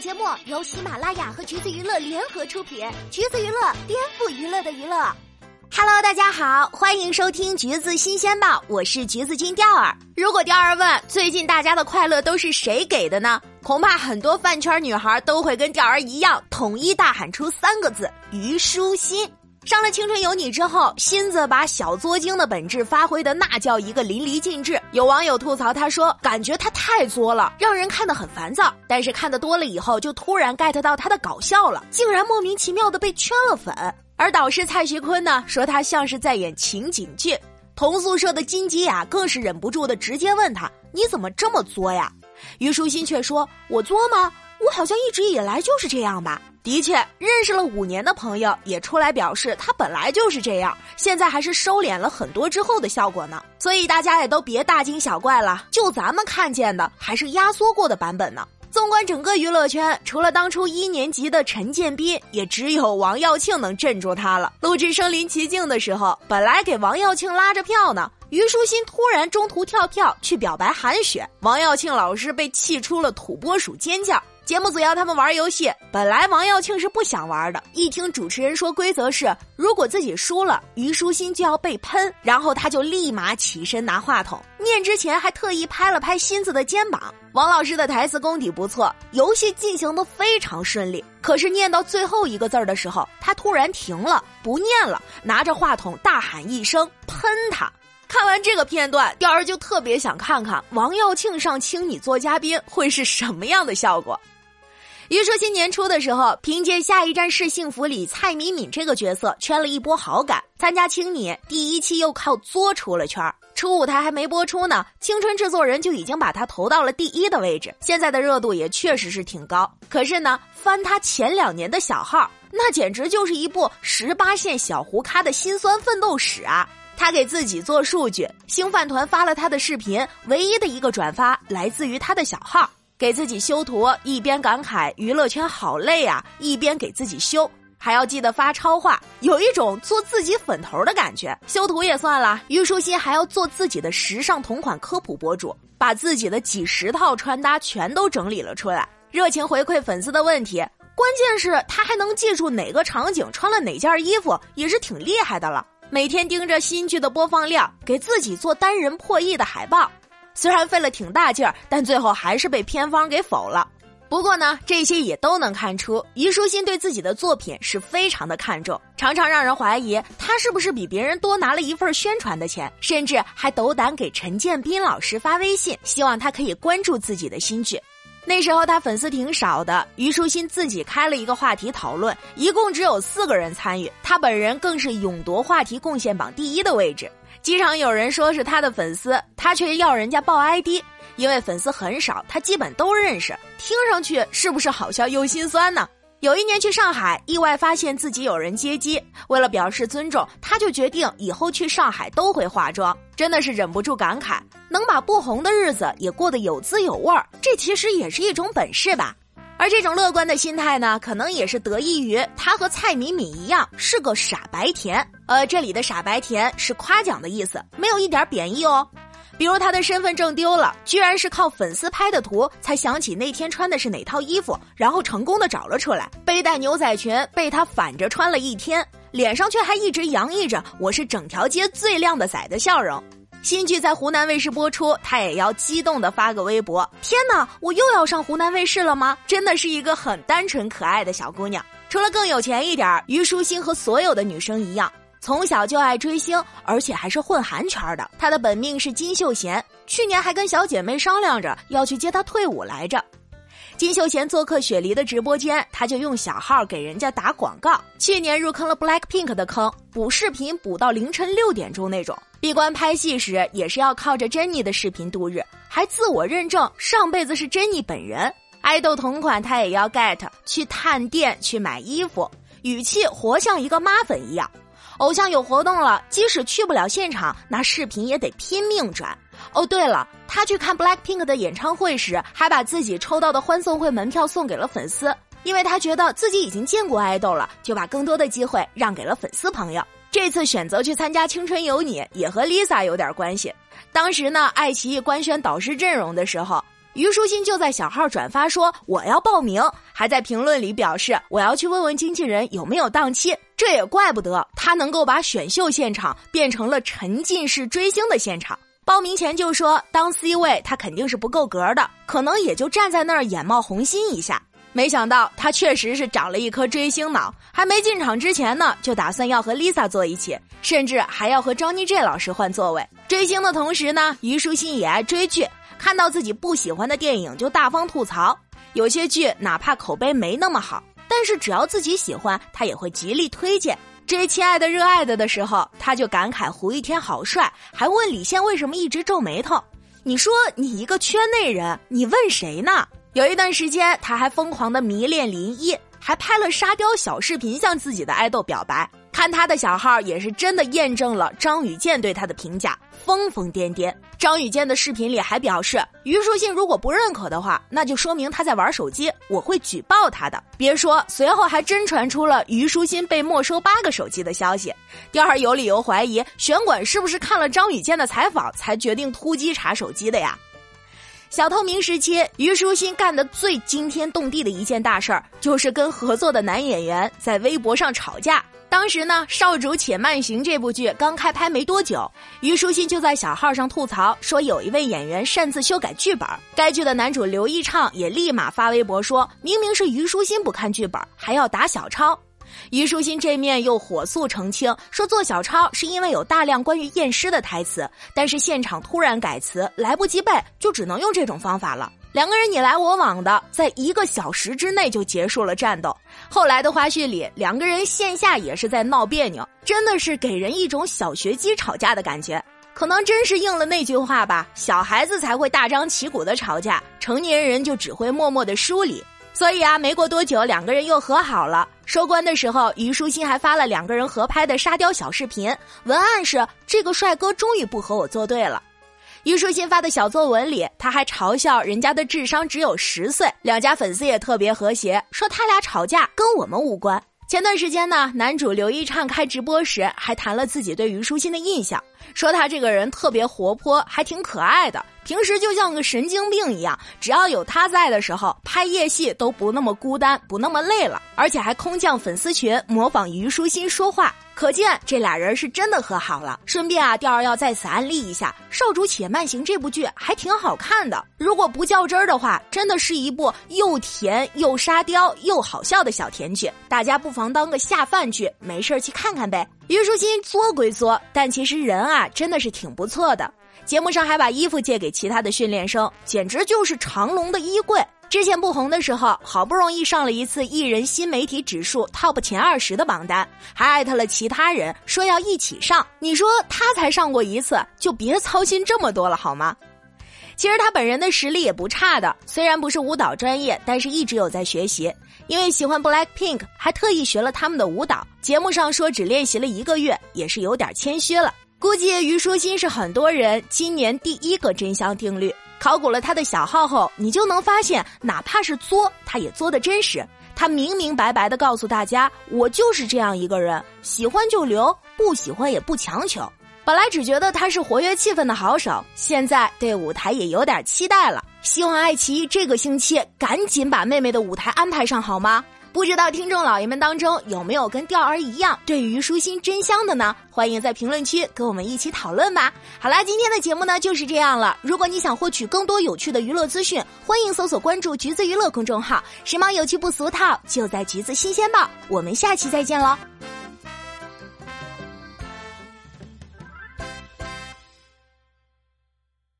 节目由喜马拉雅和橘子娱乐联合出品，橘子娱乐颠覆娱乐的娱乐。Hello，大家好，欢迎收听橘子新鲜报，我是橘子君钓儿。如果钓儿问最近大家的快乐都是谁给的呢？恐怕很多饭圈女孩都会跟钓儿一样，统一大喊出三个字：虞书欣。上了《青春有你》之后，新子把小作精的本质发挥的那叫一个淋漓尽致。有网友吐槽他说：“感觉他太作了，让人看得很烦躁。”但是看得多了以后，就突然 get 到他的搞笑了，竟然莫名其妙的被圈了粉。而导师蔡徐坤呢，说他像是在演情景剧。同宿舍的金吉雅更是忍不住的直接问他：“你怎么这么作呀？”虞书欣却说：“我作吗？我好像一直以来就是这样吧。”的确，认识了五年的朋友也出来表示，他本来就是这样，现在还是收敛了很多之后的效果呢。所以大家也都别大惊小怪了，就咱们看见的还是压缩过的版本呢。纵观整个娱乐圈，除了当初一年级的陈建斌，也只有王耀庆能镇住他了。录制《身临其境》的时候，本来给王耀庆拉着票呢，虞书欣突然中途跳票去表白韩雪，王耀庆老师被气出了土拨鼠尖叫。节目组要他们玩游戏，本来王耀庆是不想玩的。一听主持人说规则是，如果自己输了，虞书欣就要被喷，然后他就立马起身拿话筒，念之前还特意拍了拍欣子的肩膀。王老师的台词功底不错，游戏进行的非常顺利。可是念到最后一个字儿的时候，他突然停了，不念了，拿着话筒大喊一声“喷他”。看完这个片段，钓儿就特别想看看王耀庆上请你做嘉宾会是什么样的效果。虞书欣年初的时候，凭借《下一站是幸福》里蔡敏敏这个角色圈了一波好感。参加《青你》第一期又靠作出了圈初舞台还没播出呢，青春制作人就已经把他投到了第一的位置。现在的热度也确实是挺高。可是呢，翻他前两年的小号，那简直就是一部十八线小胡咖的辛酸奋斗史啊！他给自己做数据，星饭团发了他的视频，唯一的一个转发来自于他的小号。给自己修图，一边感慨娱乐圈好累啊，一边给自己修，还要记得发超话，有一种做自己粉头的感觉。修图也算了，虞书欣还要做自己的时尚同款科普博主，把自己的几十套穿搭全都整理了出来，热情回馈粉丝的问题。关键是他还能记住哪个场景穿了哪件衣服，也是挺厉害的了。每天盯着新剧的播放量，给自己做单人破亿的海报。虽然费了挺大劲儿，但最后还是被片方给否了。不过呢，这些也都能看出虞书欣对自己的作品是非常的看重，常常让人怀疑他是不是比别人多拿了一份宣传的钱，甚至还斗胆给陈建斌老师发微信，希望他可以关注自己的新剧。那时候他粉丝挺少的，虞书欣自己开了一个话题讨论，一共只有四个人参与，他本人更是勇夺话题贡献榜第一的位置。机场有人说是他的粉丝，他却要人家报 ID，因为粉丝很少，他基本都认识。听上去是不是好笑又心酸呢？有一年去上海，意外发现自己有人接机，为了表示尊重，他就决定以后去上海都会化妆。真的是忍不住感慨，能把不红的日子也过得有滋有味儿，这其实也是一种本事吧。而这种乐观的心态呢，可能也是得益于他和蔡敏敏一样是个傻白甜。呃，这里的傻白甜是夸奖的意思，没有一点贬义哦。比如他的身份证丢了，居然是靠粉丝拍的图才想起那天穿的是哪套衣服，然后成功的找了出来。背带牛仔裙被他反着穿了一天，脸上却还一直洋溢着“我是整条街最靓的仔”的笑容。新剧在湖南卫视播出，她也要激动的发个微博：“天哪，我又要上湖南卫视了吗？”真的是一个很单纯可爱的小姑娘。除了更有钱一点，虞书欣和所有的女生一样，从小就爱追星，而且还是混韩圈的。她的本命是金秀贤，去年还跟小姐妹商量着要去接她退伍来着。金秀贤做客雪梨的直播间，他就用小号给人家打广告。去年入坑了 Black Pink 的坑，补视频补到凌晨六点钟那种。闭关拍戏时也是要靠着珍妮的视频度日，还自我认证上辈子是珍妮本人。爱豆同款他也要 get，去探店去买衣服，语气活像一个妈粉一样。偶像有活动了，即使去不了现场，那视频也得拼命转。哦，对了，他去看 Black Pink 的演唱会时，还把自己抽到的欢送会门票送给了粉丝，因为他觉得自己已经见过爱豆了，就把更多的机会让给了粉丝朋友。这次选择去参加《青春有你》，也和 Lisa 有点关系。当时呢，爱奇艺官宣导师阵容的时候，虞书欣就在小号转发说我要报名，还在评论里表示我要去问问经纪人有没有档期。这也怪不得他能够把选秀现场变成了沉浸式追星的现场。报名前就说当 C 位他肯定是不够格的，可能也就站在那儿眼冒红心一下。没想到他确实是长了一颗追星脑，还没进场之前呢，就打算要和 Lisa 坐一起，甚至还要和 Johnny J 老师换座位。追星的同时呢，虞书欣也爱追剧，看到自己不喜欢的电影就大方吐槽。有些剧哪怕口碑没那么好，但是只要自己喜欢，他也会极力推荐。追亲爱的热爱的的时候，他就感慨胡一天好帅，还问李现为什么一直皱眉头。你说你一个圈内人，你问谁呢？有一段时间，他还疯狂的迷恋林一，还拍了沙雕小视频向自己的爱豆表白。看他的小号也是真的验证了张雨健对他的评价，疯疯癫癫。张雨健的视频里还表示，虞书欣如果不认可的话，那就说明他在玩手机，我会举报他的。别说，随后还真传出了虞书欣被没收八个手机的消息。第二，有理由怀疑选管是不是看了张雨健的采访才决定突击查手机的呀？小透明时期，虞书欣干的最惊天动地的一件大事儿，就是跟合作的男演员在微博上吵架。当时呢，《少主且慢行》这部剧刚开拍没多久，虞书欣就在小号上吐槽说，有一位演员擅自修改剧本。该剧的男主刘一畅也立马发微博说，明明是虞书欣不看剧本，还要打小抄。虞书欣这面又火速澄清说，做小抄是因为有大量关于验尸的台词，但是现场突然改词，来不及背，就只能用这种方法了。两个人你来我往的，在一个小时之内就结束了战斗。后来的花絮里，两个人线下也是在闹别扭，真的是给人一种小学鸡吵架的感觉。可能真是应了那句话吧，小孩子才会大张旗鼓的吵架，成年人就只会默默的梳理。所以啊，没过多久，两个人又和好了。收官的时候，虞书欣还发了两个人合拍的沙雕小视频，文案是“这个帅哥终于不和我作对了”。虞书欣发的小作文里，他还嘲笑人家的智商只有十岁。两家粉丝也特别和谐，说他俩吵架跟我们无关。前段时间呢，男主刘一畅开直播时还谈了自己对虞书欣的印象，说他这个人特别活泼，还挺可爱的。平时就像个神经病一样，只要有他在的时候，拍夜戏都不那么孤单，不那么累了，而且还空降粉丝群模仿虞书欣说话，可见这俩人是真的和好了。顺便啊，调儿要在此安利一下《少主且慢行》这部剧，还挺好看的。如果不较真儿的话，真的是一部又甜又沙雕又好笑的小甜剧，大家不妨当个下饭剧，没事儿去看看呗。虞书欣作归作，但其实人啊真的是挺不错的。节目上还把衣服借给其他的训练生，简直就是长隆的衣柜。之前不红的时候，好不容易上了一次艺人新媒体指数 TOP 前二十的榜单，还艾特了其他人说要一起上。你说他才上过一次，就别操心这么多了好吗？其实他本人的实力也不差的，虽然不是舞蹈专业，但是一直有在学习。因为喜欢 Black Pink，还特意学了他们的舞蹈。节目上说只练习了一个月，也是有点谦虚了。估计虞书欣是很多人今年第一个真香定律。考古了他的小号后，你就能发现，哪怕是作，他也作的真实。他明明白白的告诉大家，我就是这样一个人，喜欢就留，不喜欢也不强求。本来只觉得他是活跃气氛的好手，现在对舞台也有点期待了。希望爱奇艺这个星期赶紧把妹妹的舞台安排上，好吗？不知道听众老爷们当中有没有跟钓儿一样对虞书欣真香的呢？欢迎在评论区跟我们一起讨论吧。好啦，今天的节目呢就是这样了。如果你想获取更多有趣的娱乐资讯，欢迎搜索关注“橘子娱乐”公众号，时髦有趣不俗套，就在橘子新鲜报。我们下期再见喽。